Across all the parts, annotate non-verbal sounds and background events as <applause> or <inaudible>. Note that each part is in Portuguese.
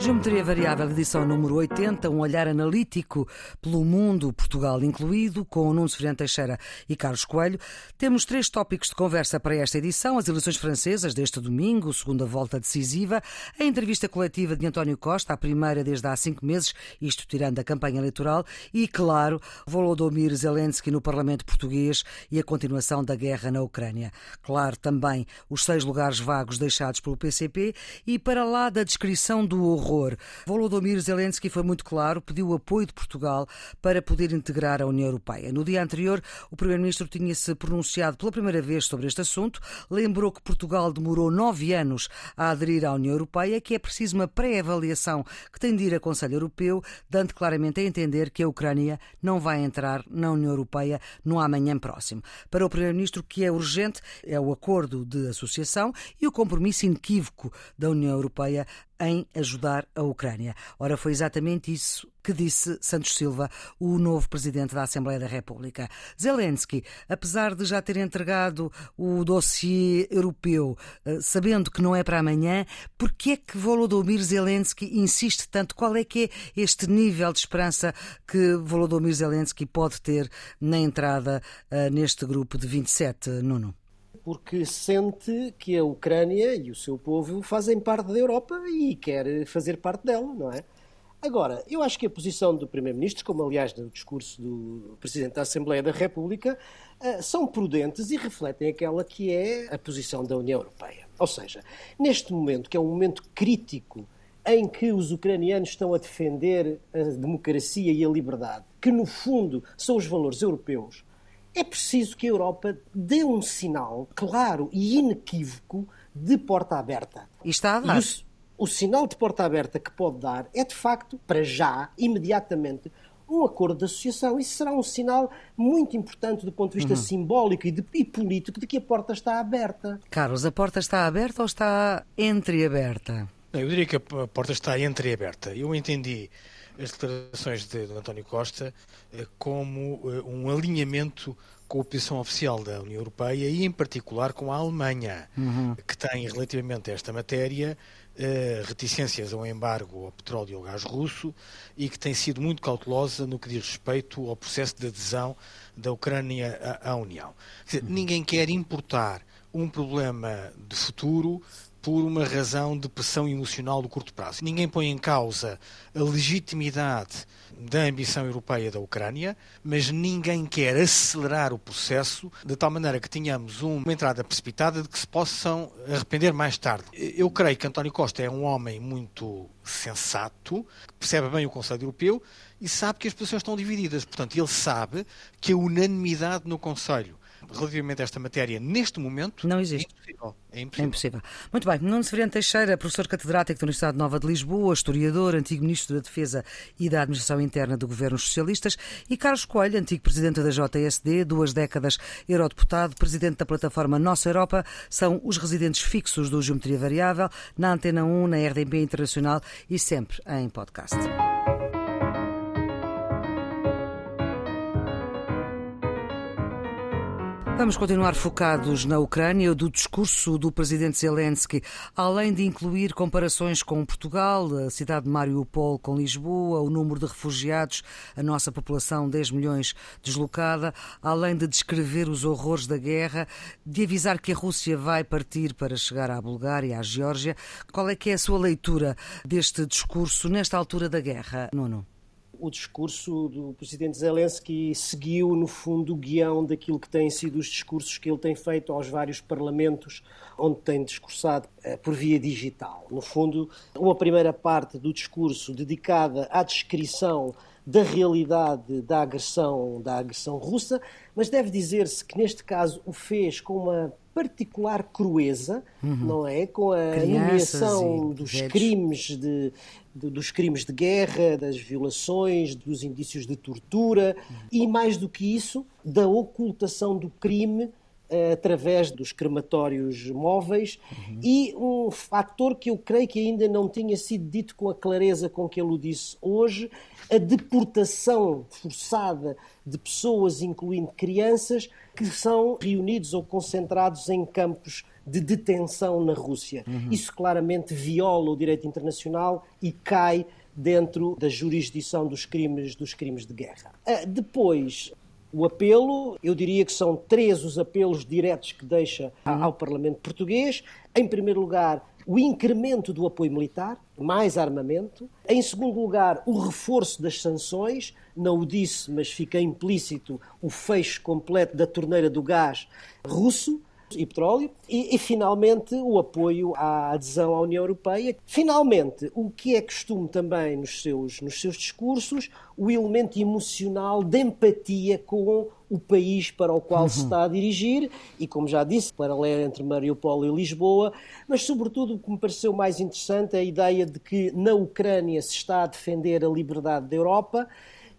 Geometria Variável, edição número 80, um olhar analítico pelo mundo, Portugal incluído, com Nuno Severino Teixeira e Carlos Coelho. Temos três tópicos de conversa para esta edição: as eleições francesas deste domingo, segunda volta decisiva, a entrevista coletiva de António Costa, a primeira desde há cinco meses, isto tirando a campanha eleitoral, e, claro, Volodymyr Zelensky no Parlamento Português e a continuação da guerra na Ucrânia. Claro, também os seis lugares vagos deixados pelo PCP e, para lá da descrição do horror horror. Volodymyr Zelensky foi muito claro, pediu apoio de Portugal para poder integrar a União Europeia. No dia anterior, o Primeiro-Ministro tinha-se pronunciado pela primeira vez sobre este assunto, lembrou que Portugal demorou nove anos a aderir à União Europeia, que é preciso uma pré-avaliação que tem de ir a Conselho Europeu, dando claramente a entender que a Ucrânia não vai entrar na União Europeia no amanhã próximo. Para o Primeiro-Ministro, o que é urgente é o acordo de associação e o compromisso inequívoco da União Europeia em ajudar a Ucrânia. Ora, foi exatamente isso que disse Santos Silva, o novo presidente da Assembleia da República. Zelensky, apesar de já ter entregado o dossiê europeu, eh, sabendo que não é para amanhã, por que é que Volodymyr Zelensky insiste tanto? Qual é que é este nível de esperança que Volodymyr Zelensky pode ter na entrada eh, neste grupo de 27, Nuno? Porque sente que a Ucrânia e o seu povo fazem parte da Europa e quer fazer parte dela, não é? Agora, eu acho que a posição do Primeiro-Ministro, como aliás no discurso do Presidente da Assembleia da República, eh, são prudentes e refletem aquela que é a posição da União Europeia. Ou seja, neste momento, que é um momento crítico em que os ucranianos estão a defender a democracia e a liberdade, que no fundo são os valores europeus, é preciso que a Europa dê um sinal claro e inequívoco de porta aberta. E está a dar. O, o sinal de porta aberta que pode dar é, de facto, para já, imediatamente, um acordo de associação. Isso será um sinal muito importante do ponto de vista uhum. simbólico e, de, e, político de que a porta está aberta. Carlos, a porta está aberta ou está entreaberta? Eu diria que a porta está entreaberta. Eu entendi as declarações de, de António Costa eh, como eh, um alinhamento com a posição oficial da União Europeia e, em particular, com a Alemanha, uhum. que tem, relativamente a esta matéria, eh, reticências ao embargo ao petróleo e ao gás russo e que tem sido muito cautelosa no que diz respeito ao processo de adesão da Ucrânia à, à União. Dizer, uhum. Ninguém quer importar um problema de futuro por uma razão de pressão emocional do curto prazo. Ninguém põe em causa a legitimidade da ambição europeia da Ucrânia, mas ninguém quer acelerar o processo de tal maneira que tenhamos uma entrada precipitada de que se possam arrepender mais tarde. Eu creio que António Costa é um homem muito sensato, que percebe bem o Conselho Europeu e sabe que as posições estão divididas. Portanto, ele sabe que a unanimidade no Conselho relativamente a esta matéria neste momento não existe. É impossível. É impossível. É impossível. Muito bem. Nuno Severiano Teixeira, professor catedrático da Universidade Nova de Lisboa, historiador, antigo ministro da Defesa e da Administração Interna do Governos Socialistas, e Carlos Coelho, antigo presidente da JSD, duas décadas eurodeputado, presidente da plataforma Nossa Europa, são os residentes fixos do Geometria Variável, na Antena 1, na RDB Internacional e sempre em podcast. Vamos continuar focados na Ucrânia, do discurso do presidente Zelensky, além de incluir comparações com Portugal, a cidade de Mariupol com Lisboa, o número de refugiados, a nossa população 10 milhões deslocada, além de descrever os horrores da guerra, de avisar que a Rússia vai partir para chegar à Bulgária, à Geórgia. Qual é que é a sua leitura deste discurso nesta altura da guerra, Nuno? O discurso do presidente Zelensky seguiu, no fundo, o guião daquilo que têm sido os discursos que ele tem feito aos vários parlamentos onde tem discursado eh, por via digital. No fundo, uma primeira parte do discurso dedicada à descrição da realidade da agressão, da agressão russa, mas deve dizer-se que neste caso o fez com uma particular crueza, uhum. não é? Com a nomeação dos velhos. crimes de, de, dos crimes de guerra, das violações, dos indícios de tortura uhum. e mais do que isso, da ocultação do crime através dos crematórios móveis uhum. e um fator que eu creio que ainda não tinha sido dito com a clareza com que ele o disse hoje, a deportação forçada de pessoas, incluindo crianças, que são reunidos ou concentrados em campos de detenção na Rússia. Uhum. Isso claramente viola o direito internacional e cai dentro da jurisdição dos crimes, dos crimes de guerra. Uh, depois, o apelo, eu diria que são três os apelos diretos que deixa uhum. ao Parlamento português. Em primeiro lugar, o incremento do apoio militar, mais armamento. Em segundo lugar, o reforço das sanções. Não o disse, mas fica implícito o fecho completo da torneira do gás russo e petróleo e, e, finalmente o apoio à adesão à União Europeia. Finalmente, o que é costume também nos seus, nos seus discursos, o elemento emocional de empatia com o país para o qual uhum. se está a dirigir e, como já disse, paralelo entre Mariupol e Lisboa, mas sobretudo o que me pareceu mais interessante é a ideia de que na Ucrânia se está a defender a liberdade da Europa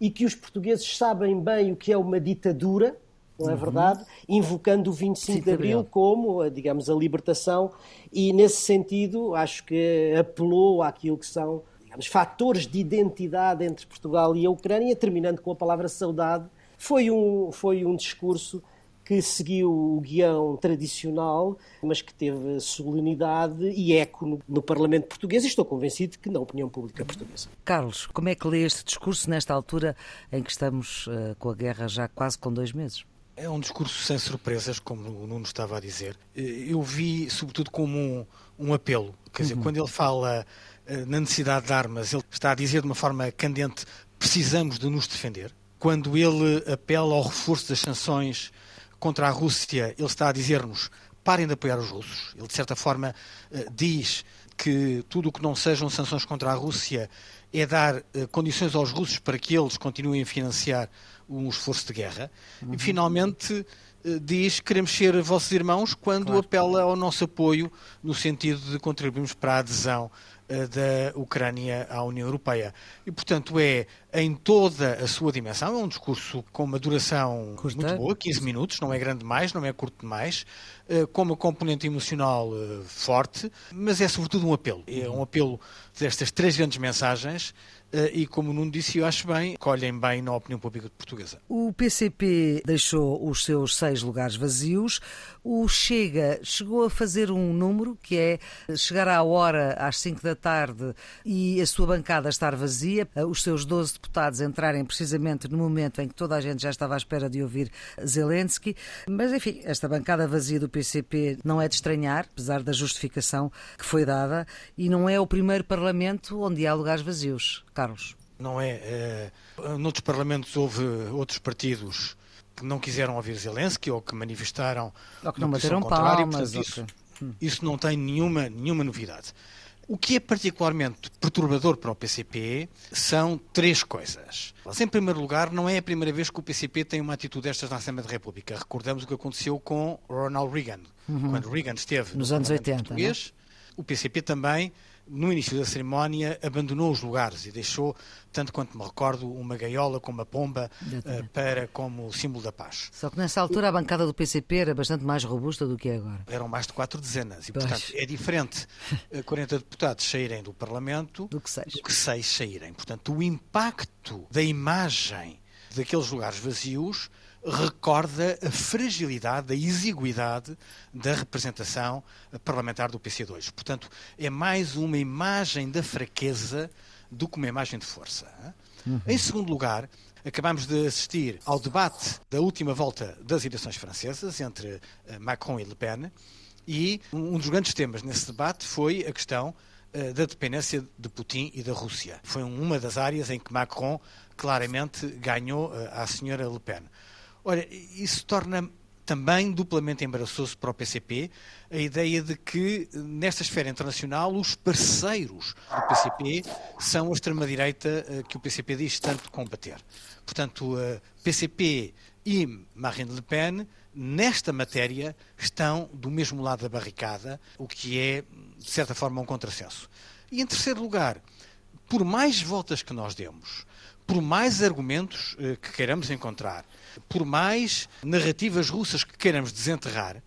e que os portugueses sabem bem o que é uma ditadura, não é uhum. verdade? Invocando o 25 de Abril como, digamos, a libertação e, nesse sentido, acho que apelou àquilo que são, digamos, fatores de identidade entre Portugal e a Ucrânia, terminando com a palavra saudade. Foi um, foi um discurso que seguiu o guião tradicional, mas que teve solenidade e eco no, no, Parlamento português e estou convencido que na opinião pública portuguesa. Carlos, como é que lê este discurso nesta altura em que estamos uh, com a guerra já quase com dois meses? É um discurso sem surpresas, como o Nuno estava a dizer. Eu vi, sobretudo, como um, um apelo. Quer dizer, uhum. quando ele fala uh, na necessidade de armas, ele está a dizer de uma forma candente: precisamos de nos defender. Quando ele apela ao reforço das sanções contra a Rússia, ele está a dizer-nos: parem de apoiar os russos. Ele, de certa forma, uh, diz que tudo o que não sejam sanções contra a Rússia é dar condições aos russos para que eles continuem a financiar um esforço de guerra. Uhum. E, finalmente, uh, diz que queremos ser vossos irmãos quando claro. apela ao nosso apoio no sentido de contribuirmos para a adesão uh, da Ucrânia à União Europeia. E, portanto, é em toda a sua dimensão, é um discurso com uma duração muito boa, 15 minutos, não é grande demais, não é curto demais, com uma componente emocional forte, mas é sobretudo um apelo. É um apelo destas três grandes mensagens eh, e, como o Nuno disse, eu acho bem, colhem bem na opinião pública portuguesa. O PCP deixou os seus seis lugares vazios. O Chega chegou a fazer um número que é chegar à hora às cinco da tarde e a sua bancada estar vazia, eh, os seus 12 deputados entrarem precisamente no momento em que toda a gente já estava à espera de ouvir Zelensky. Mas, enfim, esta bancada vazia do PCP não é de estranhar, apesar da justificação que foi dada, e não é o primeiro parlamento onde há lugares vazios. Carlos? Não é. é noutros parlamentos houve outros partidos que não quiseram ouvir Zelensky ou que manifestaram ou que não bateram palmas. Portanto, isso, hum. isso não tem nenhuma, nenhuma novidade. O que é particularmente perturbador para o PCP são três coisas. Em primeiro lugar, não é a primeira vez que o PCP tem uma atitude destas na Assembleia da República. Recordamos o que aconteceu com Ronald Reagan. Uhum. Quando Reagan esteve nos no anos 80, né? o PCP também no início da cerimónia, abandonou os lugares e deixou, tanto quanto me recordo, uma gaiola com uma pomba uh, para como símbolo da paz. Só que nessa altura a bancada do PCP era bastante mais robusta do que é agora. Eram mais de quatro dezenas e, pois. portanto, é diferente 40 deputados saírem do Parlamento do que seis. do que seis saírem. Portanto, o impacto da imagem daqueles lugares vazios recorda a fragilidade, a exiguidade da representação parlamentar do PC2. Portanto, é mais uma imagem da fraqueza do que uma imagem de força. Uhum. Em segundo lugar, acabamos de assistir ao debate da última volta das eleições francesas entre eh, Macron e Le Pen, e um dos grandes temas nesse debate foi a questão eh, da dependência de Putin e da Rússia. Foi uma das áreas em que Macron claramente ganhou eh, à senhora Le Pen. Olha, isso torna também duplamente embaraçoso para o PCP a ideia de que, nesta esfera internacional, os parceiros do PCP são a extrema-direita eh, que o PCP diz tanto combater. Portanto, PCP e Marine Le Pen, nesta matéria, estão do mesmo lado da barricada, o que é, de certa forma, um contrassenso. E, em terceiro lugar, por mais voltas que nós demos, por mais argumentos eh, que queiramos encontrar, por mais narrativas russas que queiramos desenterrar,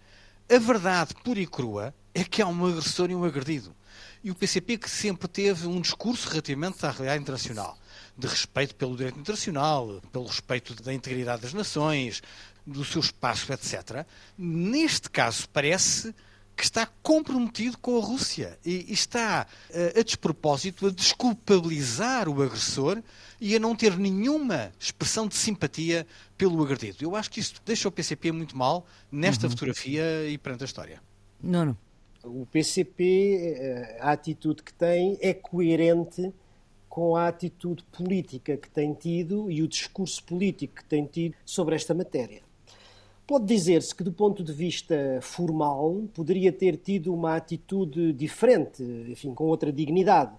a verdade pura e crua é que há um agressor e um agredido. E o PCP que sempre teve um discurso relativamente à realidade internacional, de respeito pelo direito internacional, pelo respeito da integridade das nações, do seu espaço, etc. Neste caso, parece que está comprometido com a Rússia e está a, a despropósito a desculpabilizar o agressor e a não ter nenhuma expressão de simpatia pelo agredido. Eu acho que isto deixa o PCP muito mal nesta uhum. fotografia e perante a história. Não, não. O PCP, eh, a atitude que tem é coerente com a atitude política que tem tido e o discurso político que tem tido sobre esta matéria. Pode dizer-se que, do ponto de vista formal, poderia ter tido uma atitude diferente, enfim, com outra dignidade.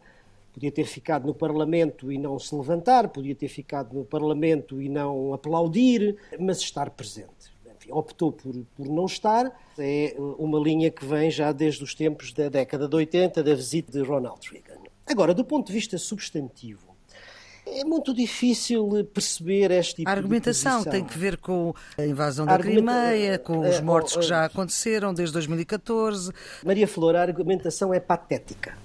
Podia ter ficado no Parlamento e não se levantar, podia ter ficado no Parlamento e não aplaudir, mas estar presente. Enfim, optou por, por não estar. É uma linha que vem já desde os tempos da década de 80, da visita de Ronald Reagan. Agora, do ponto de vista substantivo, é muito difícil perceber este tipo A argumentação tem que ver com a invasão da Argumenta... Crimeia, com os eh, mortos que já aconteceram desde 2014. Maria Flor, a argumentação é patética.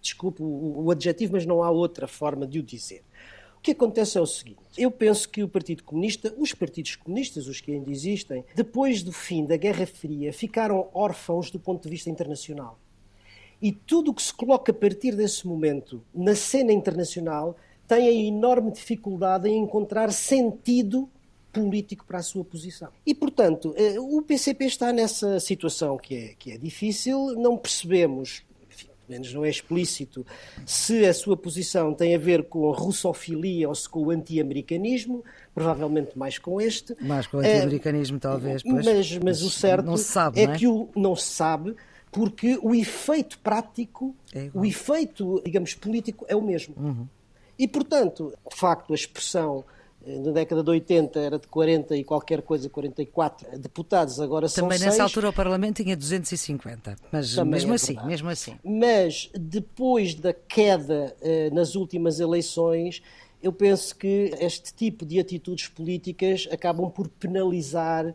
Desculpe o, adjetivo, mas não há outra forma de o dizer. O que acontece é o seguinte: eu penso que o Partido Comunista, os partidos comunistas, os que ainda existem, depois do fim da Guerra Fria, ficaram órfãos do ponto de vista internacional. E tudo o que se coloca a partir desse momento na cena internacional tem a enorme dificuldade em encontrar sentido político para a sua posição. E, portanto, eh, o PCP está nessa situação que é, que é difícil, não percebemos, enfim, pelo menos não é explícito, se a sua posição tem a ver com a russofilia ou se com o anti-americanismo, provavelmente mais com este. Mais com o anti-americanismo, uh, talvez, pois. Mas, mas o certo sabe, é, é que o não se sabe, porque o efeito prático, é o efeito, digamos, político é o mesmo. Uhum. E, portanto, de facto, a expressão eh, na década de 80 era de 40 e qualquer coisa, 44 deputados, agora são Também nessa altura o Parlamento tinha 250, mas Também mesmo é assim, mesmo assim. Mas depois da queda eh, nas últimas eleições, eu penso que este tipo de atitudes políticas acabam por penalizar uhum.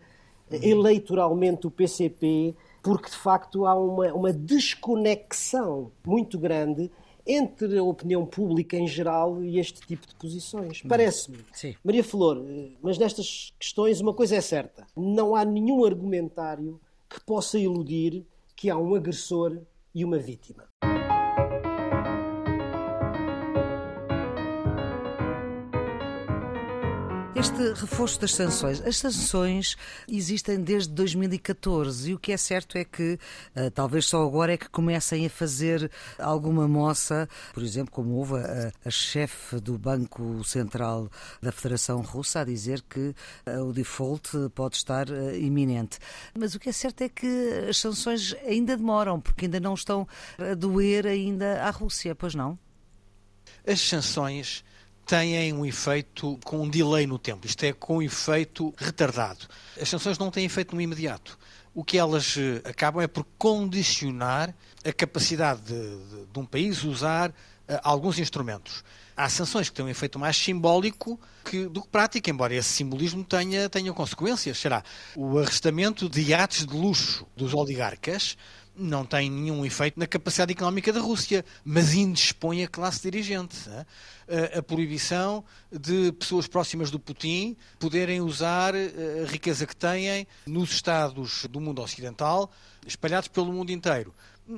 eleitoralmente o PCP, porque de facto há uma, uma desconexão muito grande entre a opinião pública em geral e este tipo de posições. Parece-me. Maria Flor, eh, mas nestas questões uma coisa é certa: não há nenhum argumentário que possa iludir que há um agressor e uma vítima. Este reforço das sanções. As sanções existem desde 2014 e o que é certo é que uh, talvez só agora é que comecem a fazer alguma moça, por exemplo, como houve a, a chefe do Banco Central da Federação Russa a dizer que uh, o default pode estar uh, iminente. Mas o que é certo é que as sanções ainda demoram, porque ainda não estão a doer ainda à Rússia, pois não? As sanções têm um efeito com um delay no tempo, isto é, com um efeito retardado. As sanções não têm efeito no imediato. O que elas eh, acabam é por condicionar a capacidade de, de, de um país usar uh, alguns instrumentos. Há sanções que têm um efeito mais simbólico que, do que prático, embora esse simbolismo tenha, tenha consequências. Será o arrestamento de iates de luxo dos oligarcas não tem nenhum efeito na capacidade económica da Rússia, mas indispõe a classe dirigente. A, proibição de pessoas próximas do Putin poderem usar a riqueza que têm nos Estados do mundo ocidental, espalhados pelo mundo inteiro.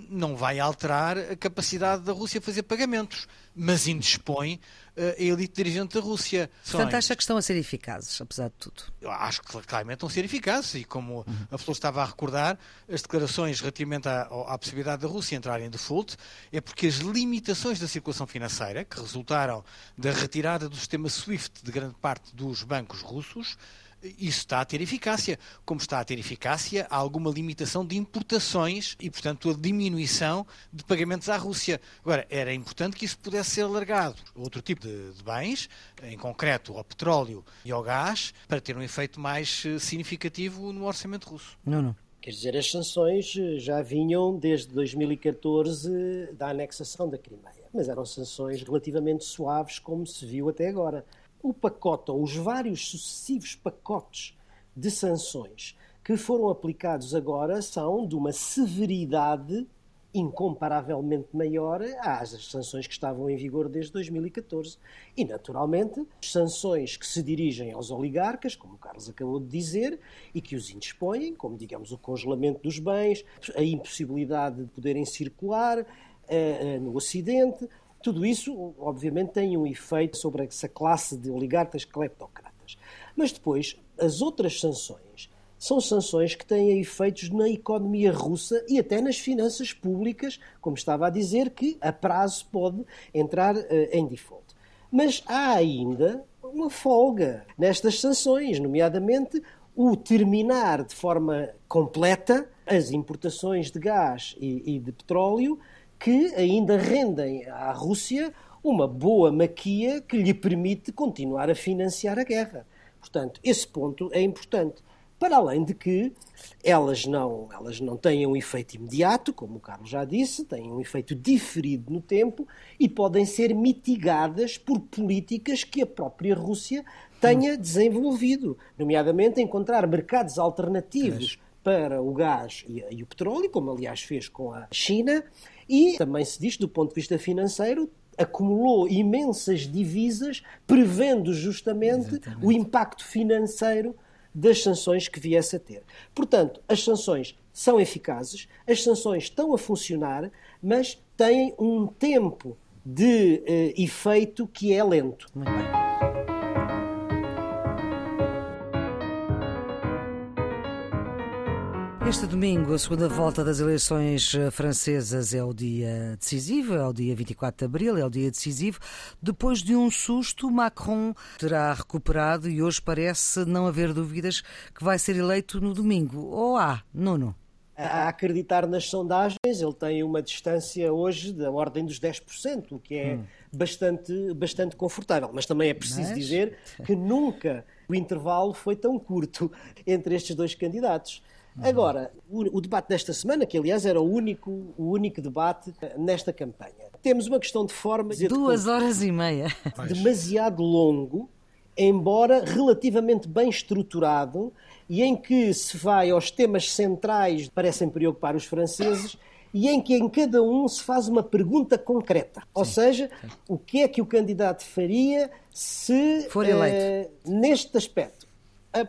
Não vai alterar a capacidade da Rússia fazer pagamentos, mas indispõe a elite dirigente da Rússia. Portanto, acha que estão a ser eficazes, apesar de tudo? Eu acho que claramente estão a ser eficazes e como uhum. a Flor estava a recordar, as declarações relativamente à, à, possibilidade da Rússia entrar em default é porque as limitações da circulação financeira, que resultaram da retirada do sistema SWIFT de grande parte dos bancos russos, isso está a ter eficácia. Como está a ter eficácia, há alguma limitação de importações e, portanto, a diminuição de pagamentos à Rússia. Agora, era importante que isso pudesse ser alargado a outro tipo de, de bens, em concreto ao petróleo e ao gás, para ter um efeito mais eh, significativo no orçamento russo. Não, não. Quer dizer, as sanções eh, já vinham desde 2014 da anexação da Crimeia, mas eram sanções relativamente suaves, como se viu até agora o pacote ou os vários sucessivos pacotes de sanções que foram aplicados agora são de uma severidade incomparavelmente maior às sanções que estavam em vigor desde 2014. E, naturalmente, sanções que se dirigem aos oligarcas, como o Carlos acabou de dizer, e que os indispõem, como, digamos, o congelamento dos bens, a impossibilidade de poderem circular uh, no Ocidente, tudo isso, obviamente, tem um efeito sobre essa classe de oligarcas cleptocratas. Mas depois, as outras sanções são sanções que têm efeitos na economia russa e até nas finanças públicas, como estava a dizer, que a prazo pode entrar uh, em default. Mas há ainda uma folga nestas sanções, nomeadamente o terminar de forma completa as importações de gás e, e de petróleo que ainda rendem à Rússia uma boa maquia que lhe permite continuar a financiar a guerra. Portanto, esse ponto é importante. Para além de que elas não, elas não têm um efeito imediato, como o Carlos já disse, têm um efeito diferido no tempo e podem ser mitigadas por políticas que a própria Rússia tenha desenvolvido, nomeadamente encontrar mercados alternativos para o gás e, e o petróleo, como aliás fez com a China, e também se diz, do ponto de vista financeiro, acumulou imensas divisas, prevendo justamente Exatamente. o impacto financeiro das sanções que viesse a ter. Portanto, as sanções são eficazes, as sanções estão a funcionar, mas têm um tempo de uh, efeito que é lento. Muito bem. Este domingo, a segunda volta das eleições eh, francesas é o dia decisivo, é o dia 24 de abril, é o dia decisivo. Depois de um susto, Macron terá recuperado e hoje parece não haver dúvidas que vai ser eleito no domingo. Ou há, Nuno? A acreditar nas sondagens, ele tem uma distância hoje da ordem dos 10%, o que é hum. bastante, bastante confortável. Mas também é preciso Mas... dizer que nunca o intervalo foi tão curto <laughs> entre estes dois candidatos. Agora, o, o, debate desta semana, que aliás era o único, o único debate nesta campanha, temos uma questão de forma. Duas de horas e meia. Demasiado longo, embora relativamente bem estruturado, e em que se vai aos temas centrais que parecem preocupar os franceses e em que em cada um se faz uma pergunta concreta. Sim, Ou seja, sim. o que é que o candidato faria se, For eleito. Uh, neste aspecto,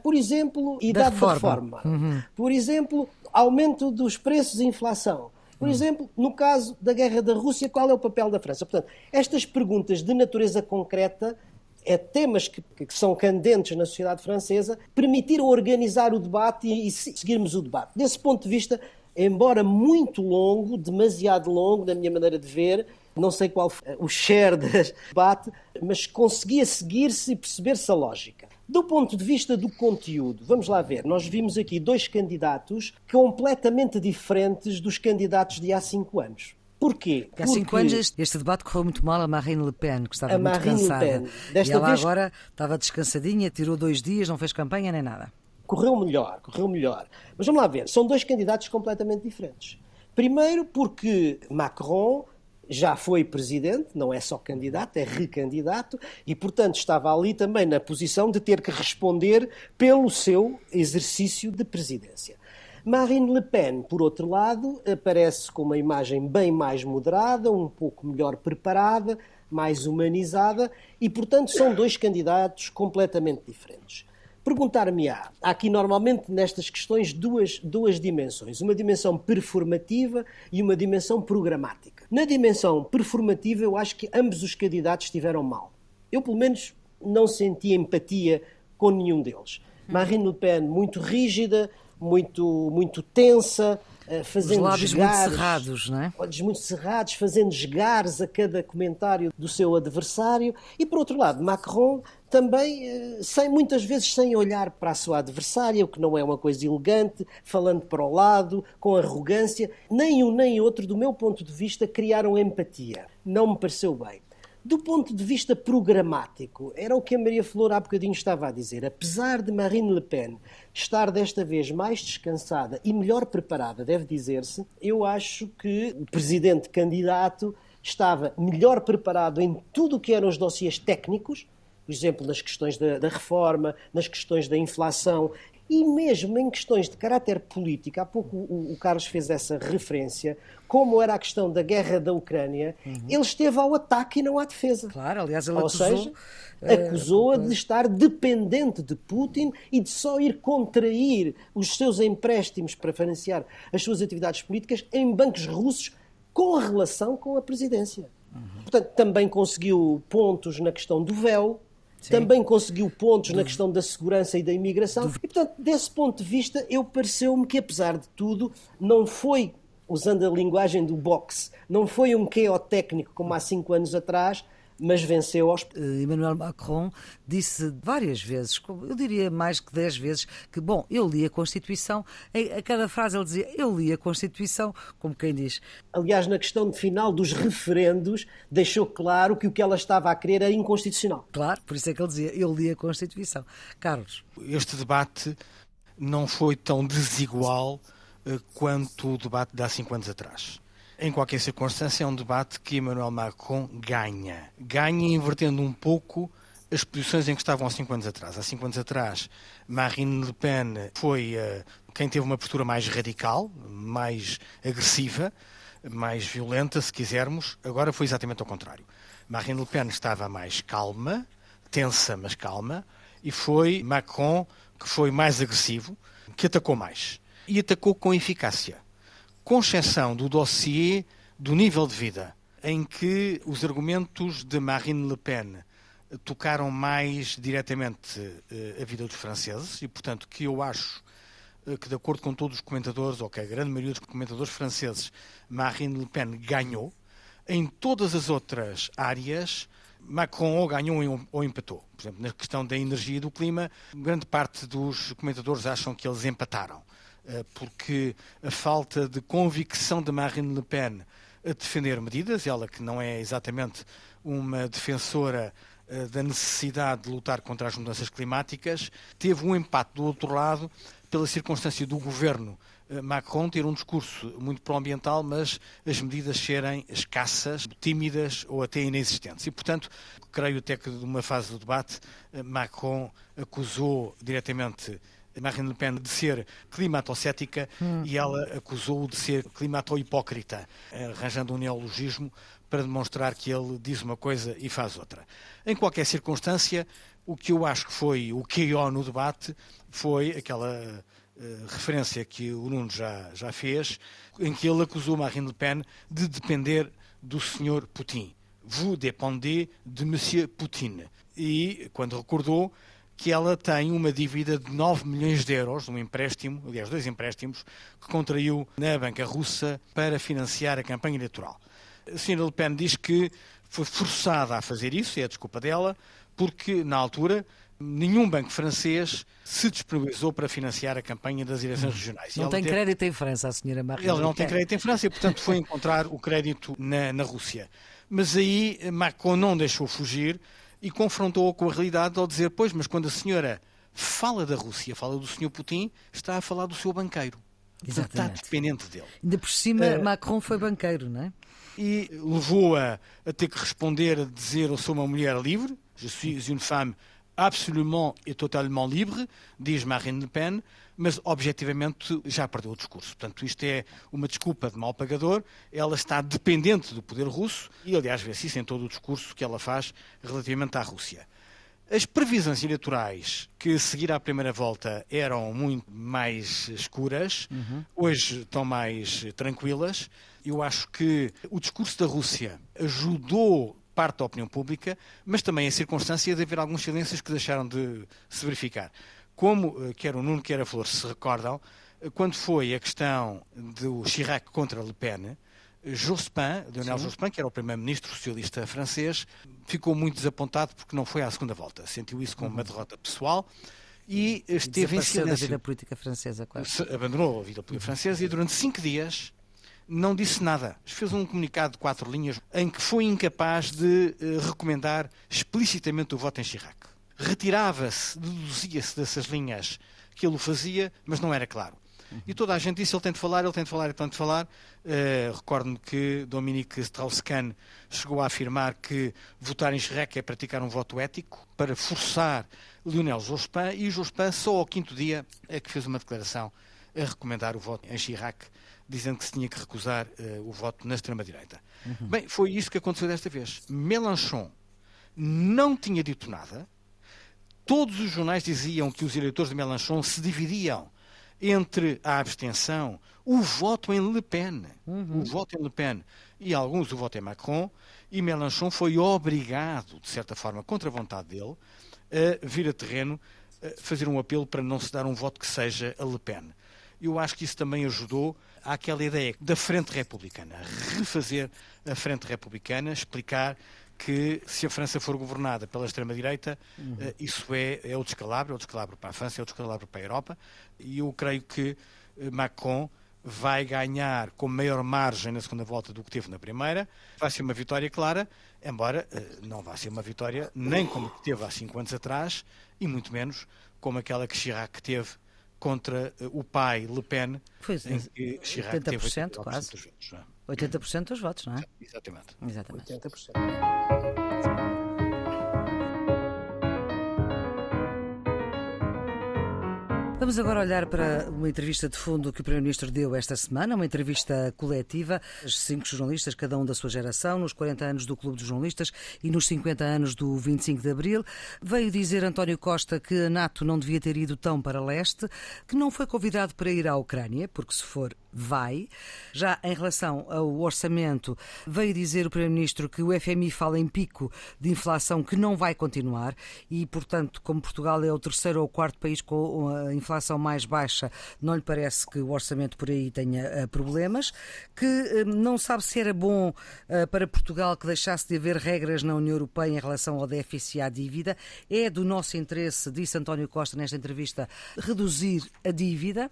por exemplo, idade da reforma. Da reforma. Uhum. Por exemplo, aumento dos preços e inflação. Por uhum. exemplo, no caso da guerra da Rússia, qual é o papel da França? Portanto, estas perguntas de natureza concreta é temas que, que, são candentes na sociedade francesa, permitiram organizar o debate e, e, seguirmos o debate. Desse ponto de vista, embora muito longo, demasiado longo, na minha maneira de ver, não sei qual foi o share <laughs> desse debate, mas conseguia seguir-se e perceber-se a lógica. Do ponto de vista do conteúdo, vamos lá ver, nós vimos aqui dois candidatos completamente diferentes dos candidatos de há cinco anos. Porquê? Porque há cinco anos este, este, debate correu muito mal a Marine Le Pen, que estava muito Marine cansada. E ela vez... agora estava descansadinha, tirou dois dias, não fez campanha nem nada. Correu melhor, correu melhor. Mas vamos lá ver, são dois candidatos completamente diferentes. Primeiro porque Macron já foi presidente, não é só candidato, é recandidato, e, portanto, estava ali também na posição de ter que responder pelo seu exercício de presidência. Marine Le Pen, por outro lado, aparece com uma imagem bem mais moderada, um pouco melhor preparada, mais humanizada, e, portanto, são dois candidatos completamente diferentes. Perguntar-me-á, há aqui normalmente nestas questões duas, duas dimensões, uma dimensão performativa e uma dimensão programática. Na dimensão performativa, eu acho que ambos os candidatos estiveram mal. Eu, pelo menos, não senti empatia com nenhum deles. Marine Le Pen muito rígida, muito, muito tensa, eh, fazendo Os lábios esgares, muito cerrados, não é? Olhos muito cerrados, fazendo esgares a cada comentário do seu adversário. E, por outro lado, Macron também, eh, sem, muitas vezes sem olhar para a sua adversária, o que não é uma coisa elegante, falando para o lado, com arrogância. Nem um nem outro, do meu ponto de vista, criaram empatia. Não me pareceu bem. Do ponto de vista programático, era o que a Maria Flor há bocadinho estava a dizer. Apesar de Marine Le Pen estar desta vez mais descansada e melhor preparada, deve dizer-se, eu acho que o presidente candidato estava melhor preparado em tudo o que eram os dossiês técnicos, por exemplo, nas questões da, da reforma, nas questões da inflação e mesmo em questões de caráter político, há pouco o, Carlos fez essa referência, como era a questão da guerra da Ucrânia, uhum. ele esteve ao ataque e não à defesa. Claro, aliás, ele Ou acusou... seja, acusou-a de estar dependente de Putin e de só ir contrair os seus empréstimos para financiar as suas atividades políticas em bancos russos com relação com a presidência. Uhum. Portanto, também conseguiu pontos na questão do véu, Sim. também conseguiu pontos na questão da segurança e da imigração. E, portanto, desse ponto de vista, eu pareceu-me que, apesar de tudo, não foi, usando a linguagem do boxe, não foi um QO técnico como há cinco anos atrás, mas venceu aos. Eh, Emmanuel Macron disse várias vezes, eu diria mais que dez vezes, que, bom, eu li a Constituição, a cada frase ele dizia, eu li a Constituição, como quem diz. Aliás, na questão de final dos referendos, deixou claro que o que ela estava a querer era inconstitucional. Claro, por isso é que ele dizia, eu li a Constituição. Carlos. Este debate não foi tão desigual eh, quanto o debate de há cinco anos atrás em qualquer circunstância, é um debate que Emmanuel Macron ganha. Ganha invertendo um pouco as posições em que estavam há cinco anos atrás. Há cinco anos atrás, Marine Le Pen foi uh, quem teve uma postura mais radical, mais agressiva, mais violenta, se quisermos. Agora foi exatamente ao contrário. Marine Le Pen estava mais calma, tensa, mas calma, e foi Macron que foi mais agressivo, que atacou mais. E atacou com eficácia com exceção do dossiê do nível de vida, em que os argumentos de Marine Le Pen tocaram mais diretamente uh, a vida dos franceses e, portanto, que eu acho uh, que, de acordo com todos os comentadores, ou que a grande maioria dos comentadores franceses, Marine Le Pen ganhou. Em todas as outras áreas, Macron ou ganhou ou empatou. Por exemplo, na questão da energia e do clima, grande parte dos comentadores acham que eles empataram. Eh, porque a falta de convicção de Marine Le Pen a defender medidas, ela que não é exatamente uma defensora eh, da necessidade de lutar contra as mudanças climáticas, teve um empate do outro lado pela circunstância do governo eh, Macron ter um discurso muito pró-ambiental, mas as medidas serem escassas, tímidas ou até inexistentes. E, portanto, creio até que numa fase do debate, Macron acusou diretamente Marine Le Pen de ser climatocética hum. e ela acusou-o de ser climato-hipócrita, arranjando um neologismo para demonstrar que ele diz uma coisa e faz outra. Em qualquer circunstância, o que eu acho que foi o QO no debate foi aquela uh, referência que o Nuno já, já fez, em que ele acusou Marine Le Pen de depender do Sr. Putin. Vous dépendez de Monsieur Poutine. E, quando recordou, que ela tem uma dívida de 9 milhões de euros, um empréstimo, aliás, dois empréstimos, que contraiu na banca russa para financiar a campanha eleitoral. A senhora Le Pen diz que foi forçada a fazer isso, é a desculpa dela, porque, na altura, nenhum banco francês se disponibilizou para financiar a campanha das eleições regionais. Não tem crédito em França, a senhora Marie. Ela não tem crédito em França e, portanto, foi <laughs> encontrar o crédito na, na Rússia. Mas aí Macron não deixou fugir e confrontou-o com a realidade ao dizer: Pois, mas quando a senhora fala da Rússia, fala do Sr. Putin, está a falar do seu banqueiro. Exatamente. Está dependente dele. Ainda por cima, uh, Macron foi banqueiro, não é? E levou-a a ter que responder, a dizer: Eu sou uma mulher livre, je suis une femme absolument et totalement libre, diz Marine Le Pen, mas objetivamente já perdeu o discurso. Portanto, isto é uma desculpa de mal pagador, ela está dependente do poder russo e, aliás, vê-se isso em todo o discurso que ela faz relativamente à Rússia. As previsões eleitorais que a seguir à primeira volta eram muito mais escuras, uhum. hoje estão mais tranquilas. Eu acho que o discurso da Rússia ajudou parte da opinião pública, mas também a circunstância de haver alguns silêncios que deixaram de se verificar. Como eh, quer o Nuno, quer a Flor se recordam, eh, quando foi a questão do Chirac contra Le Pen, Jospin, Lionel Sim. Jospin, que era o primeiro-ministro socialista francês, ficou muito desapontado porque não foi à segunda volta. Sentiu isso como uma uhum. derrota pessoal e esteve em silêncio. da vida política francesa, claro. Abandonou a vida política francesa e durante cinco dias não disse nada. Fez um comunicado de quatro linhas em que foi incapaz de recomendar explicitamente o voto em Chirac. Retirava-se, deduzia-se dessas linhas que ele o fazia, mas não era claro. E toda a gente disse, ele tem de falar, ele tem de falar, ele tem de falar. Uh, Recordo-me que Dominique Strauss-Kahn chegou a afirmar que votar em Chirac é praticar um voto ético para forçar Lionel Jospin e Jospin só ao quinto dia é que fez uma declaração a recomendar o voto em Chirac, dizendo que se tinha que recusar uh, o voto na extrema-direita. Uhum. Bem, foi isso que aconteceu desta vez. Mélenchon não tinha dito nada, todos os jornais diziam que os eleitores de Mélenchon se dividiam entre a abstenção, o voto em Le Pen, uhum. o voto em Le Pen e alguns o voto em Macron, e Mélenchon foi obrigado, de certa forma, contra a vontade dele, a vir a terreno a fazer um apelo para não se dar um voto que seja a Le Pen. Eu acho que isso também ajudou àquela ideia da Frente Republicana, refazer a Frente Republicana, explicar que se a França for governada pela extrema-direita, uhum. uh, isso é, é o descalabro, é o descalabro para a França, é o descalabro para a Europa, e eu creio que uh, Macron vai ganhar com maior margem na segunda volta do que teve na primeira. Vai ser uma vitória clara, embora uh, não vá ser uma vitória nem como que teve há cinco anos atrás, e muito menos como aquela que Chirac teve contra o pai Le Pen, pois, em que Chirac 80%, teve 80% quase. Dos votos, 80% dos votos, não é? Exatamente. Exatamente. 80%. Vamos agora olhar para uma entrevista de fundo que o Primeiro-Ministro deu esta semana, uma entrevista coletiva, cinco jornalistas, cada um da sua geração, nos 40 anos do Clube dos Jornalistas e nos 50 anos do 25 de Abril. Veio dizer António Costa que a NATO não devia ter ido tão para leste, que não foi convidado para ir à Ucrânia, porque se for vai. Já em relação ao orçamento, veio dizer o Primeiro-Ministro que o FMI fala em pico de inflação que não vai continuar e, portanto, como Portugal é o terceiro ou quarto país com a inflação mais baixa, não lhe parece que o orçamento por aí tenha uh, problemas, que uh, não sabe se era bom para Portugal que deixasse de haver regras na União Europeia em relação ao déficit e à dívida. É do nosso interesse, disse António Costa nesta entrevista, reduzir a dívida.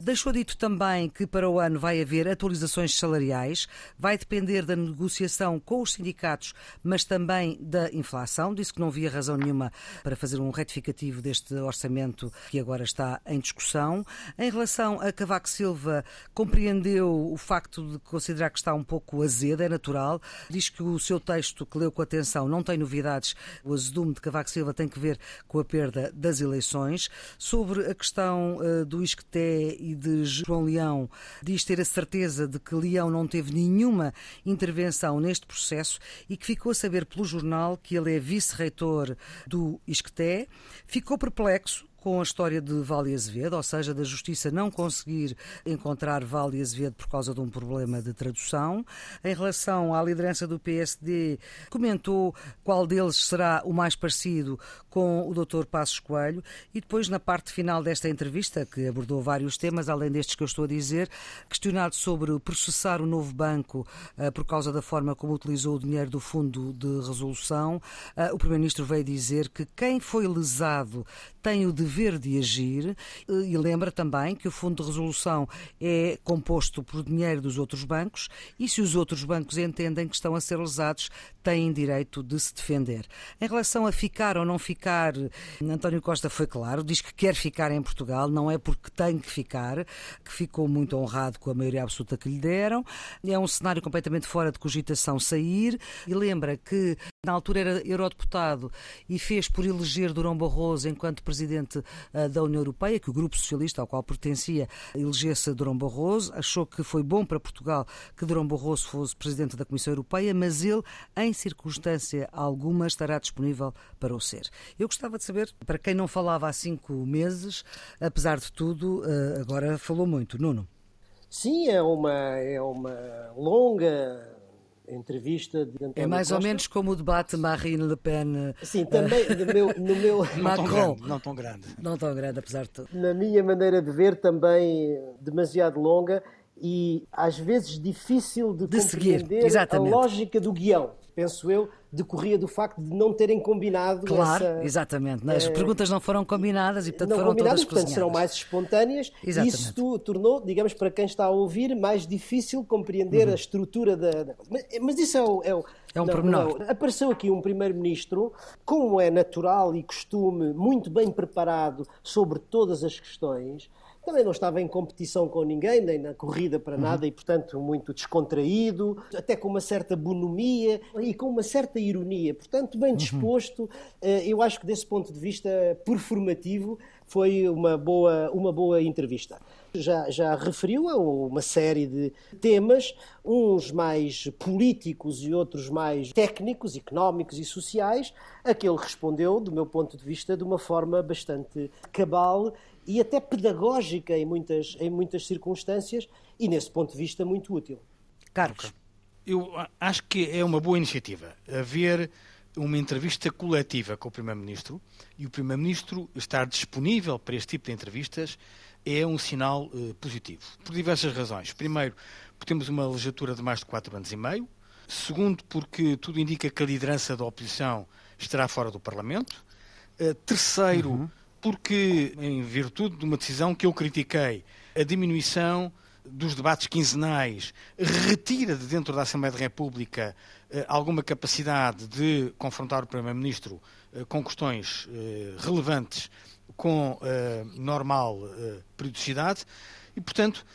Deixou dito também que para o ano vai haver atualizações salariais, vai depender da negociação com os sindicatos, mas também da inflação. Disse que não via razão nenhuma para fazer um retificativo deste orçamento que agora está em discussão. Em relação a Cavaco Silva, compreendeu o facto de considerar que está um pouco azedo, é natural. Diz que o seu texto, que leu com atenção, não tem novidades. O azedume de Cavaco Silva tem que ver com a perda das eleições. Sobre a questão uh, do Isqueté e de João Leão diz ter a certeza de que Leão não teve nenhuma intervenção neste processo e que ficou a saber pelo jornal que ele é vice-reitor do Isqueté. Ficou perplexo com a história de Vale Azevedo, ou seja, da Justiça não conseguir encontrar Vale Azevedo por causa de um problema de tradução. Em relação à liderança do PSD, comentou qual deles será o mais parecido com o Dr. Passos Coelho e depois, na parte final desta entrevista, que abordou vários temas, além destes que eu estou a dizer, questionado sobre processar o novo banco uh, por causa da forma como utilizou o dinheiro do Fundo de Resolução, uh, o Primeiro-Ministro veio dizer que quem foi lesado tem o dever dever de agir e lembra também que o Fundo de Resolução é composto por dinheiro dos outros bancos e se os outros bancos entendem que estão a ser lesados, têm direito de se defender. Em relação a ficar ou não ficar, António Costa foi claro, diz que quer ficar em Portugal, não é porque tem que ficar, que ficou muito honrado com a maioria absoluta que lhe deram. É um cenário completamente fora de cogitação sair e lembra que na altura era eurodeputado e fez por eleger Durão Barroso enquanto presidente eh, da União Europeia, que o Grupo Socialista ao qual pertencia elegesse Durão Barroso, achou que foi bom para Portugal que Durão Barroso fosse presidente da Comissão Europeia, mas ele, em circunstância alguma, estará disponível para o ser. Eu gostava de saber, para quem não falava há cinco meses, apesar de tudo, eh, agora falou muito. Nuno. Sim, é uma, é uma longa entrevista de António É mais Costa. ou menos como o debate Marine Le Pen. Sim, também no <laughs> meu, no meu... Não Macron. Tão grande, não tão grande. Não tão grande, apesar de tudo. Na minha maneira de ver, também demasiado longa e às vezes difícil de, de compreender seguir. a lógica do guião penso eu, decorria do facto de não terem combinado Claro, essa, exatamente. As é, perguntas não foram combinadas e, portanto, não foram combinadas, todas portanto, serão mais espontâneas exatamente. e isso tornou, digamos, para quem está a ouvir, mais difícil compreender uhum. a estrutura da, da. Mas, mas, isso é o... É, o, é um não, pormenor. Não. Apareceu aqui um primeiro-ministro, como é natural e costume, muito bem preparado sobre todas as questões, também não estava em competição com ninguém, nem na corrida para nada, uhum. e portanto muito descontraído, até com uma certa bonomia e com uma certa ironia, portanto bem uhum. disposto. Uhum. Eu acho que desse ponto de vista performativo foi uma boa, uma boa entrevista. Já, já referiu a uma série de temas, uns mais políticos e outros mais técnicos, económicos e sociais, a que ele respondeu, do meu ponto de vista, de uma forma bastante cabal e até pedagógica em muitas, em muitas circunstâncias e, nesse ponto de vista, muito útil. Carlos. Eu acho que é uma boa iniciativa haver uma entrevista coletiva com o Primeiro-Ministro e o Primeiro-Ministro estar disponível para este tipo de entrevistas é um sinal uh, positivo, por diversas razões. Primeiro, porque temos uma legislatura de mais de quatro anos e meio. Segundo, porque tudo indica que a liderança da oposição estará fora do Parlamento. Uh, terceiro, uhum. Porque, em virtude de uma decisão que eu critiquei, a diminuição dos debates quinzenais retira de dentro da Assembleia da República eh, alguma capacidade de confrontar o Primeiro-Ministro eh, com questões eh, relevantes com normal periodicidade. E, portanto,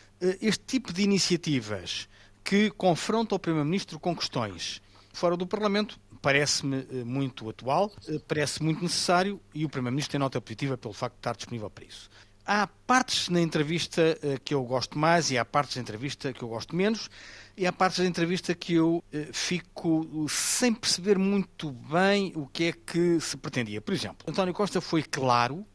este tipo de iniciativas que confrontam o Primeiro-Ministro com questões fora do Parlamento parece-me muito atual, parece muito necessário e o Primeiro-Ministro tem nota positiva pelo facto de estar disponível para isso. Há partes na entrevista uh, que eu gosto mais e há partes da entrevista que eu gosto menos e há partes da entrevista que eu fico sem perceber muito bem o que é que se pretendia. Por exemplo, António Costa foi claro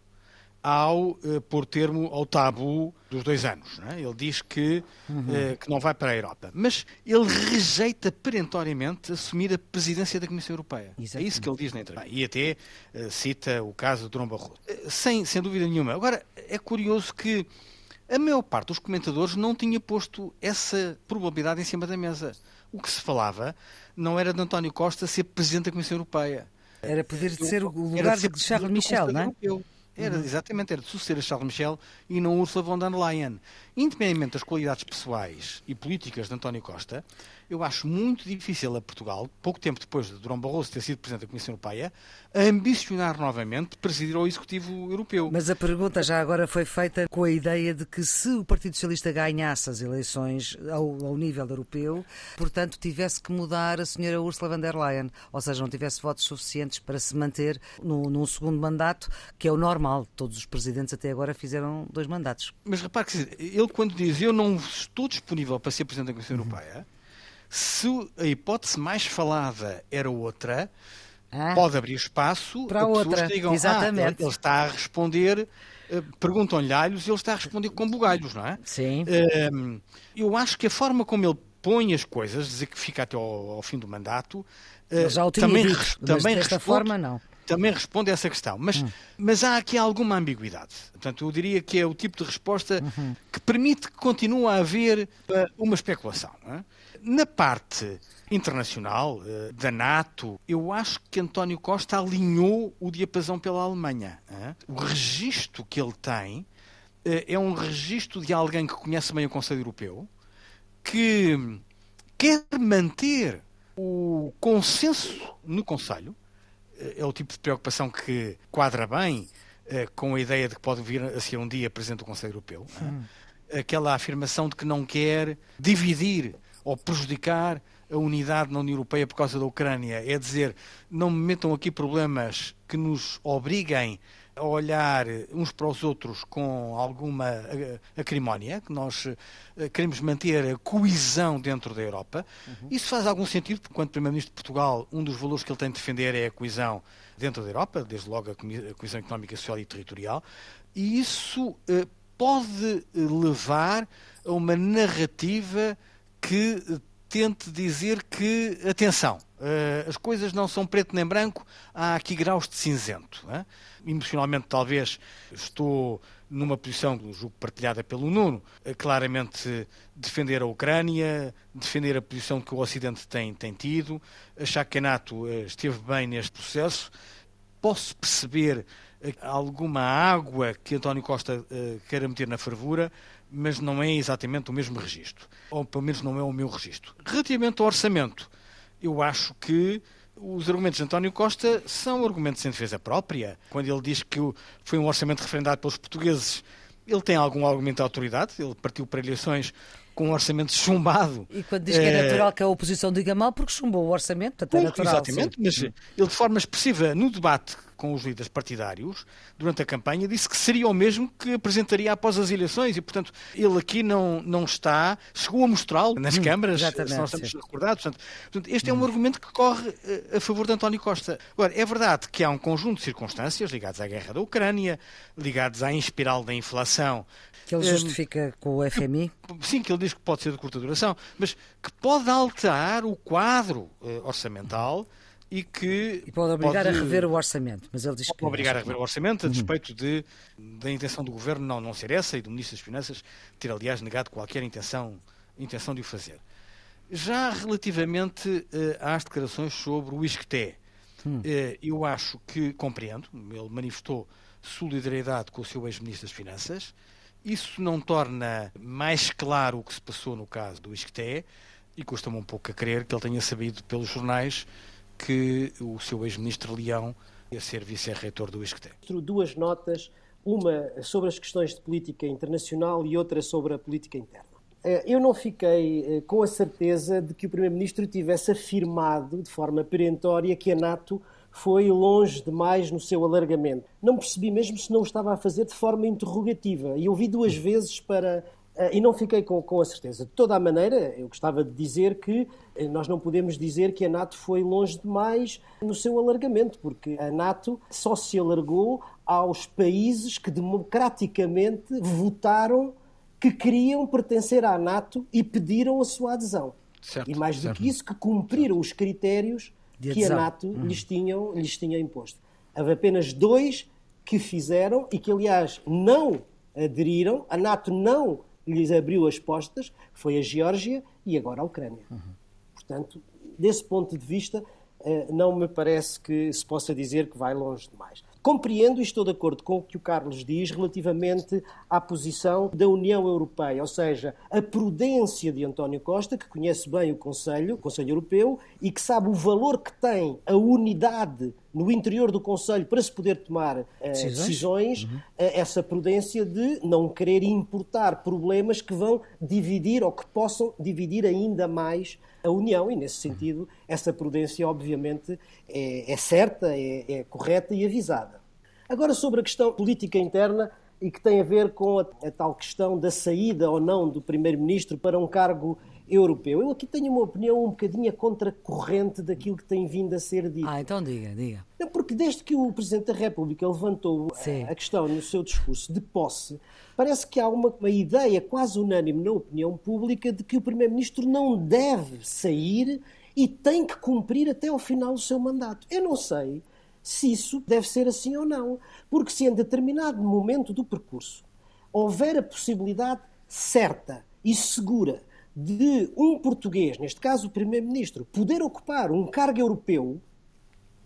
ao uh, pôr termo ao tabu dos dois anos. Não é? Ele diz que, uhum. uh, que não vai para a Europa. Mas ele rejeita perentoriamente assumir a presidência da Comissão Europeia. Exatamente. É isso que ele diz na entrevista. E até uh, cita o caso de Durão Barroso. sem, sem dúvida nenhuma. Agora, é curioso que a maior parte dos comentadores não tinha posto essa probabilidade em cima da mesa. O que se falava não era de António Costa ser presidente da Comissão Europeia. Era poder de ser o lugar de, de Charles Michel, não é? Europeu. Era, uhum. exatamente, era de suceder a Charles Michel e não Ursula von der Leyen. Independentemente das qualidades pessoais e políticas de António Costa, eu acho muito difícil a Portugal, pouco tempo depois de Durão Barroso ter sido Presidente da Comissão Europeia, ambicionar novamente presidir o Executivo Europeu. Mas a pergunta já agora foi feita com a ideia de que se o Partido Socialista ganhasse as eleições ao, ao nível europeu, portanto tivesse que mudar a senhora Ursula von der Leyen, ou seja, não tivesse votos suficientes para se manter no, num segundo mandato, que é o normal. Todos os presidentes até agora fizeram dois mandatos. Mas repare que ele quando diz eu não estou disponível para ser Presidente da Comissão uhum. Europeia, se a hipótese mais falada era outra, ah, pode abrir espaço para a outra. digam, Exatamente. Ah, ele, está a responder, uh, perguntam-lhe alhos e ele está a responder com bugalhos, não é? Sim. Uh, eu acho que a forma como ele põe as coisas, dizer que fica até ao, ao fim do mandato, uh, já o tinha também, dito, também desta responde, forma não também responde a essa questão. Mas, hum. mas há aqui alguma ambiguidade. Portanto, eu diria que é o tipo de resposta uhum. que permite que continue a haver uma especulação. É? Na parte internacional uh, da NATO, eu acho que António Costa alinhou o diapasão pela Alemanha. Uh, o registro que ele tem uh, é um registro de alguém que conhece bem o Conselho Europeu, que quer manter o consenso no Conselho. É o tipo de preocupação que quadra bem com a ideia de que pode vir a ser um dia Presidente do Conselho Europeu. Hum. Aquela afirmação de que não quer dividir ou prejudicar a unidade na União Europeia por causa da Ucrânia. É dizer, não me metam aqui problemas que nos obriguem a olhar uns para os outros com alguma acrimónia, que nós eh, queremos manter a coesão dentro da Europa. Uhum. Isso faz algum sentido, porque, quando Primeiro-Ministro de Portugal, um dos valores que ele tem de defender é a coesão dentro da Europa, desde logo a coesão económica, social e territorial, e isso eh, pode levar a uma narrativa que tente dizer que, atenção, as coisas não são preto nem branco, há aqui graus de cinzento. Emocionalmente, talvez, estou numa posição, julgo partilhada pelo Nuno, claramente defender a Ucrânia, defender a posição que o Ocidente tem, tem tido, achar que a NATO uh, esteve bem neste processo. Posso perceber alguma água que António Costa queira meter na fervura, mas não é exatamente o mesmo registro. Ou pelo menos não é o meu registro. Relativamente ao orçamento, eu acho que os argumentos de António Costa são argumentos em defesa própria. Quando ele diz que foi um orçamento referendado pelos portugueses ele tem algum argumento de autoridade, ele partiu para eleições com um orçamento chumbado. E quando diz que é natural que a oposição diga mal, porque chumbou o orçamento, portanto é natural. Exatamente, sim. mas ele de forma expressiva no debate com os líderes partidários, durante a campanha, disse que seria o mesmo que apresentaria após as eleições e, portanto, ele aqui não, não está, chegou a mostrá-lo nas hum, câmaras, se nós estamos sim. recordados. Portanto, portanto, este é um hum. argumento que corre eh, a favor de António Costa. Agora, é verdade que há um conjunto de circunstâncias ligadas à guerra da Ucrânia, ligados à espiral da inflação, que ele justifica um, com o FMI? sim, que ele diz que pode ser de curta duração, mas que pode alterar o quadro uh, orçamental e que. E pode obrigar pode, a rever o orçamento, mas ele diz pode que. obrigar a rever o orçamento, a uhum. despeito de, da intenção do governo não, não ser essa e do Ministro das Finanças ter, aliás, negado qualquer intenção, intenção de o fazer. Já relativamente uh, às declarações sobre o ISCTE, hum. uh, eu acho que compreendo, ele manifestou solidariedade com o seu ex-ministro das Finanças isso não torna mais claro o que se passou no caso do Isqueté e custa-me um pouco a crer que ele tenha sabido pelos jornais que o seu ex-ministro Leão ia ser vice-reitor do Isqueté. Duas notas, uma sobre as questões de política internacional e outra sobre a política interna. Eh, eu não fiquei eh, com a certeza de que o Primeiro-Ministro tivesse afirmado de forma perentória que a NATO foi longe demais no seu alargamento. Não percebi mesmo se não o estava a fazer de forma interrogativa. E ouvi duas vezes para. Uh, e não fiquei com, com a certeza. De toda a maneira, eu gostava de dizer que uh, nós não podemos dizer que a NATO foi longe demais no seu alargamento, porque a NATO só se alargou aos países que democraticamente votaram que queriam pertencer à NATO e pediram a sua adesão. Certo, e mais certo. do que isso, que cumpriram os critérios que a NATO hum. lhes, tinham, lhes tinha imposto. Houve apenas dois que fizeram e que, aliás, não aderiram. A NATO não lhes abriu as postas, foi a Geórgia e agora a Ucrânia. Uhum. Portanto, desse ponto de vista, eh, não me parece que se possa dizer que vai longe demais. Compreendo e estou de acordo com o que o Carlos diz relativamente à posição da União Europeia, ou seja, a prudência de António Costa, que conhece bem o Conselho, o Conselho Europeu, e que sabe o valor que tem a unidade no interior do Conselho para se poder tomar uh, decisões, decisões uhum. uh, essa prudência de não querer importar problemas que vão dividir ou que possam dividir ainda mais a União, e nesse sentido, essa prudência, obviamente, é, é certa, é, é correta e avisada. Agora, sobre a questão política interna e que tem a ver com a, a tal questão da saída ou não do Primeiro-Ministro para um cargo europeu. Eu aqui tenho uma opinião um bocadinho contracorrente daquilo que tem vindo a ser dito. Ah, então diga, diga. Não, porque desde que o Presidente da República levantou a, a questão no seu discurso de posse, parece que há uma, uma ideia quase unânime na opinião pública de que o Primeiro-Ministro não deve sair e tem que cumprir até ao final do seu mandato. Eu não sei se isso deve ser assim ou não. Porque se em determinado momento do percurso houver a possibilidade certa e segura de um português, neste caso o Primeiro-Ministro, poder ocupar um cargo europeu,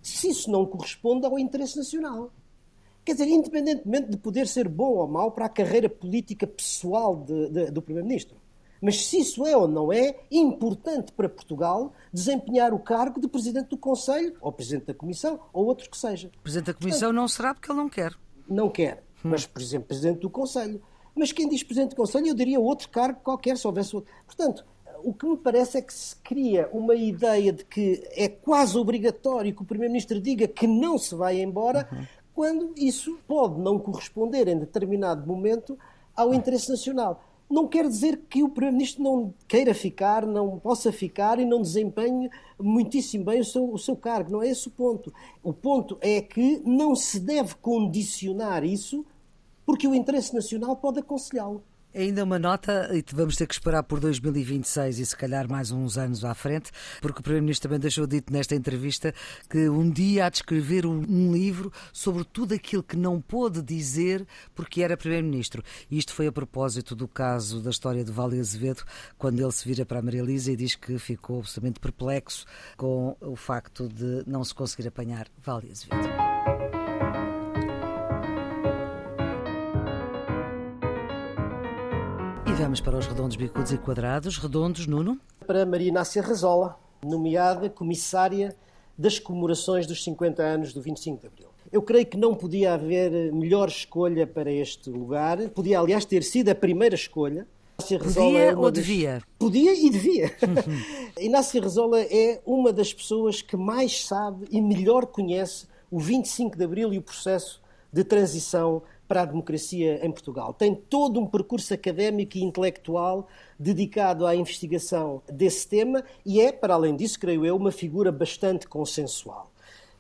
se isso não corresponde ao interesse nacional. Quer dizer, independentemente de poder ser bom ou mau para a carreira política pessoal de, de, do Primeiro-Ministro. Mas se isso é ou não é importante para Portugal desempenhar o cargo de Presidente do Conselho, ou Presidente da Comissão, ou outro que seja. Presidente da Comissão Portanto, não será porque ele não quer. Não quer. Hum. Mas, por exemplo, Presidente do Conselho. Mas quem diz Presidente do Conselho, eu diria outro cargo qualquer, se houvesse outro. Portanto, o que me parece é que se cria uma ideia de que é quase obrigatório que o Primeiro-Ministro diga que não se vai embora, uhum. quando isso pode não corresponder em determinado momento ao interesse nacional não quer dizer que o Primeiro-Ministro não queira ficar, não possa ficar e não desempenhe muitíssimo bem o seu, o seu cargo. Não é esse o ponto. O ponto é que não se deve condicionar isso porque o interesse nacional pode aconselhá-lo. Ainda uma nota, e vamos ter que esperar por 2026 e se calhar mais uns anos à frente, porque o Primeiro-Ministro também deixou dito nesta entrevista que um dia há de escrever um, livro sobre tudo aquilo que não pôde dizer porque era Primeiro-Ministro. E isto foi a propósito do caso da história de Vale Azevedo, quando ele se vira para a Maria Elisa e diz que ficou absolutamente perplexo com o facto de não se conseguir apanhar Vale Azevedo. Vamos para os redondos, bicudos e quadrados. Redondos, Nuno? Para Maria Inácia Razola, nomeada comissária das comemorações dos 50 anos do 25 de Abril. Eu creio que não podia haver melhor escolha para este lugar. Podia, aliás, ter sido a primeira escolha. Podia é ou das... devia? Podia e devia. <laughs> <laughs> Inácio Rezola é uma das pessoas que mais sabe e melhor conhece o 25 de Abril e o processo de transição para a democracia em Portugal. Tem todo um percurso académico e intelectual dedicado à investigação desse tema e é, para além disso, creio eu, uma figura bastante consensual.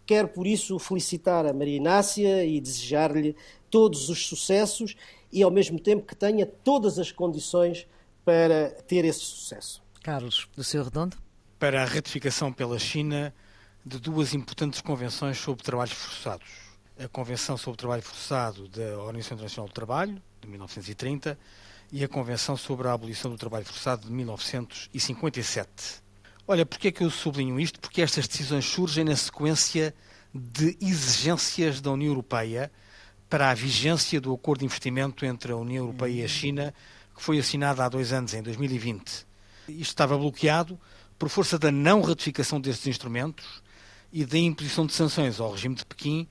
Quero, por isso, felicitar a Maria Inácia e desejar-lhe todos os sucessos e, ao mesmo tempo, que tenha todas as condições para ter esse sucesso. Carlos, do seu redondo? Para a ratificação pela China de duas importantes convenções sobre trabalhos forçados. A Convenção sobre o Trabalho Forçado da Organização Internacional do Trabalho, de 1930, e a Convenção sobre a Abolição do Trabalho Forçado, de 1957. Olha, porquê é que eu sublinho isto? Porque estas decisões surgem na sequência de exigências da União Europeia para a vigência do acordo de investimento entre a União Europeia e a China, que foi assinado há dois anos, em 2020. Isto estava bloqueado por força da não ratificação destes instrumentos e da imposição de sanções ao regime de Pequim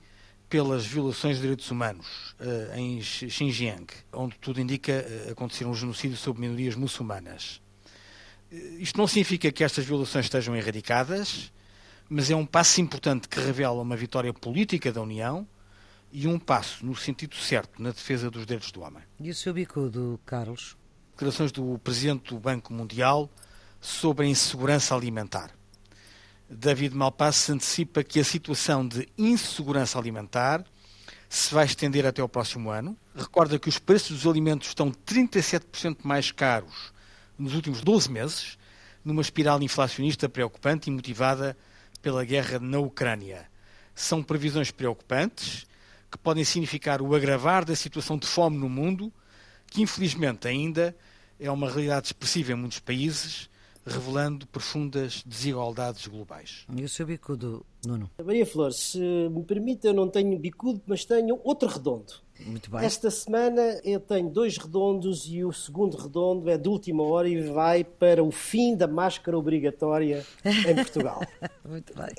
pelas violações de direitos humanos uh, em Xinjiang, onde tudo indica uh, acontecer um genocídio sobre minorias muçulmanas. Uh, isto não significa que estas violações estejam erradicadas, mas é um passo importante que revela uma vitória política da União e um passo no sentido certo na defesa dos direitos do homem. E o seu bicudo, Carlos? Declarações do Presidente do Banco Mundial sobre a insegurança alimentar. David Malpass antecipa que a situação de insegurança alimentar se vai estender até o próximo ano. Recorda que os preços dos alimentos estão 37% mais caros nos últimos 12 meses, numa espiral inflacionista preocupante e motivada pela guerra na Ucrânia. São previsões preocupantes que podem significar o agravar da situação de fome no mundo, que infelizmente ainda é uma realidade expressiva em muitos países, revelando profundas desigualdades globais. E o seu bicudo, Nuno? Maria Flor, se me permite, eu não tenho bicudo, mas tenho outro redondo. Muito bem. Esta semana eu tenho dois redondos e o segundo redondo é de última hora e vai para o fim da máscara obrigatória em Portugal. <laughs> Muito bem.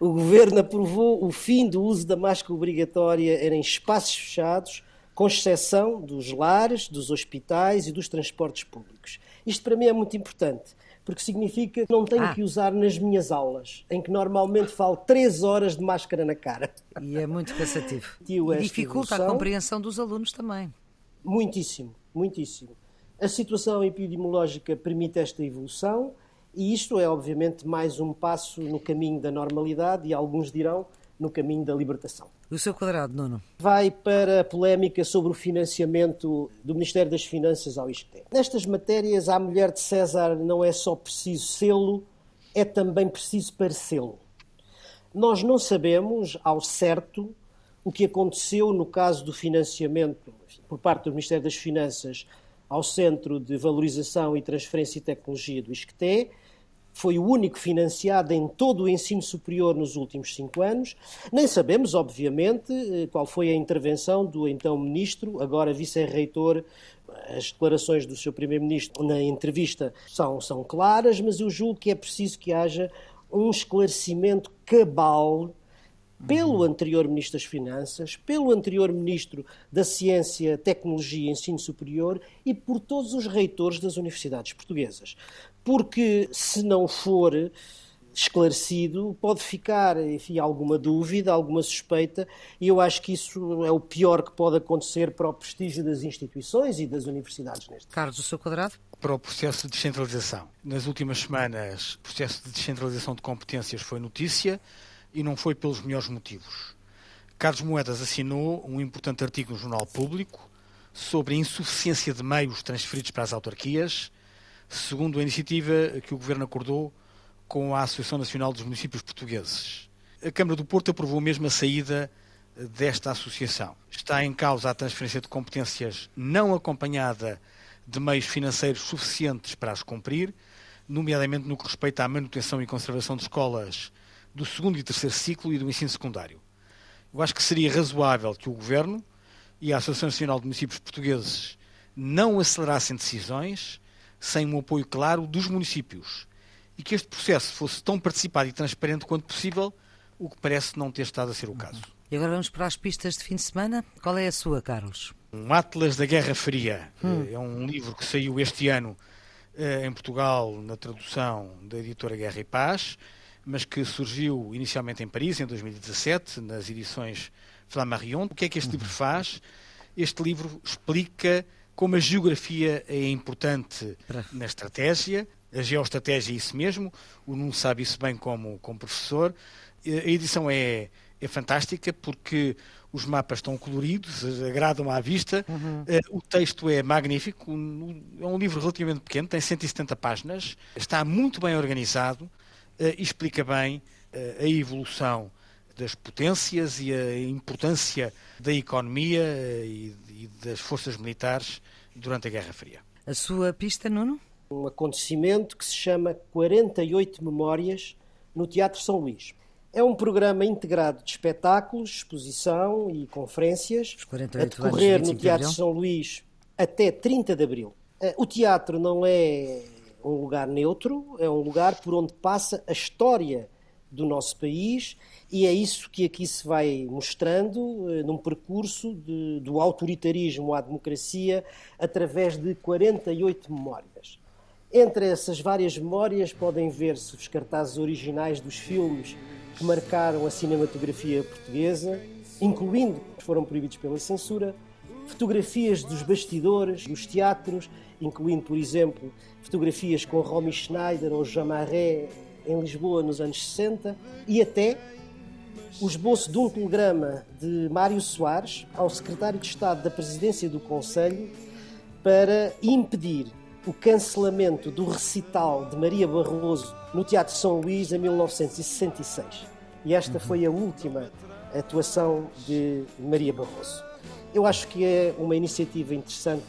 O governo aprovou o fim do uso da máscara obrigatória em espaços fechados, com exceção dos lares, dos hospitais e dos transportes públicos. Isto para mim é muito importante, porque significa que não tenho ah. que usar nas minhas aulas, em que normalmente falo três horas de máscara na cara. E é muito cansativo. <laughs> e dificulta evolução. a compreensão dos alunos também. Muitíssimo, muitíssimo. A situação epidemiológica permite esta evolução e isto é, obviamente, mais um passo no caminho da normalidade e alguns dirão no caminho da libertação. O seu quadrado, Nuno? Vai para a polémica sobre o financiamento do Ministério das Finanças ao ISCTE. Nestas matérias, a mulher de César não é só preciso sê-lo, é também preciso parecê-lo. Nós não sabemos ao certo o que aconteceu no caso do financiamento por parte do Ministério das Finanças ao Centro de Valorização e Transferência e Tecnologia do ISCTE, foi o único financiado em todo o ensino superior nos últimos cinco anos. Nem sabemos, obviamente, eh, qual foi a intervenção do então ministro, agora vice-reitor. As declarações do seu primeiro-ministro na entrevista são, são claras, mas eu julgo que é preciso que haja um esclarecimento cabal pelo anterior Ministro das Finanças, pelo anterior Ministro da Ciência, Tecnologia e Ensino Superior e por todos os reitores das universidades portuguesas porque se não for esclarecido, pode ficar, enfim, alguma dúvida, alguma suspeita, e eu acho que isso é o pior que pode acontecer para o prestígio das instituições e das universidades neste Carlos, o seu quadrado? Para o processo de descentralização. Nas últimas semanas, o processo de descentralização de competências foi notícia e não foi pelos melhores motivos. Carlos Moedas assinou um importante artigo no Jornal Público sobre a insuficiência de meios transferidos para as autarquias segundo a iniciativa que o Governo acordou com a Associação Nacional dos Municípios Portugueses. A Câmara do Porto aprovou mesmo a saída desta associação. Está em causa a transferência de competências não acompanhada de meios financeiros suficientes para as cumprir, nomeadamente no que respeita à manutenção e conservação de escolas do segundo e terceiro ciclo e do ensino secundário. Eu acho que seria razoável que o Governo e a Associação Nacional de Municípios Portugueses não acelerassem decisões sem um apoio claro dos municípios e que este processo fosse tão participado e transparente quanto possível, o que parece não ter estado a ser o caso. E agora vamos para as pistas de fim de semana. Qual é a sua, Carlos? Um Atlas da Guerra Fria. Hum. É um livro que saiu este ano eh, em Portugal na tradução da editora Guerra e Paz, mas que surgiu inicialmente em Paris em 2017, nas edições Flammarion. O que é que este livro uhum. faz? Este livro explica como a geografia é importante na estratégia, a geoestratégia é isso mesmo, o Nuno sabe isso bem como, como professor. A edição é, é fantástica porque os mapas estão coloridos, agradam à vista, uhum. o texto é magnífico, é um livro relativamente pequeno, tem 170 páginas, está muito bem organizado e explica bem a evolução das potências e a importância da economia e, e das forças militares durante a Guerra Fria. A sua pista, Nuno? Um acontecimento que se chama 48 Memórias no Teatro São Luís. É um programa integrado de espetáculos, exposição e conferências a decorrer no Teatro São Luís até 30 de Abril. Eh, o teatro não é um lugar neutro, é um lugar por onde passa a história do nosso país e é isso que aqui se vai mostrando eh, num percurso de, do autoritarismo à democracia através de 48 memórias. Entre essas várias memórias podem ver-se os cartazes originais dos filmes que marcaram a cinematografia portuguesa, incluindo que foram proibidos pela censura, fotografias dos bastidores, dos teatros, incluindo, por exemplo, fotografias com Romy Schneider ou Jean Marais em Lisboa nos anos 60 e até o esboço de um telegrama de Mário Soares ao secretário de Estado da Presidência do Conselho para impedir o cancelamento do recital de Maria Barroso no Teatro São Luís em 1966. E esta foi a última atuação de Maria Barroso. Eu acho que é uma iniciativa interessante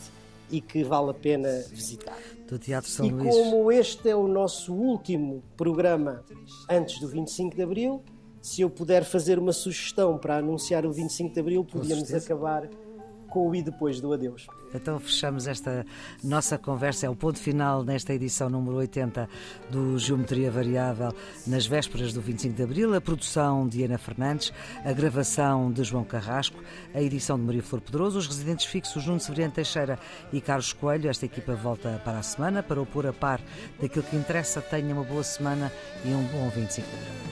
e que vale a pena visitar. Do Teatro São e Luís. como este é o nosso último programa antes do 25 de Abril, se eu puder fazer uma sugestão para anunciar o 25 de Abril, podíamos acabar com o e depois do adeus. Então fechamos esta nossa conversa, é o ponto final nesta edição número 80 do Geometria Variável, nas vésperas do 25 de Abril, a produção de Ana Fernandes, a gravação de João Carrasco, a edição de Maria Flor Pedroso, os residentes fixos Nuno Severiano Teixeira e Carlos Coelho. Esta equipa volta para a semana para o pôr a par daquilo que interessa. Tenha uma boa semana e um bom 25 de Abril.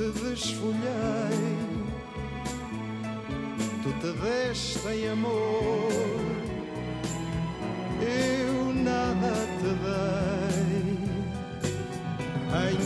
Desfolhei, tu te deste em amor, eu nada te dei, em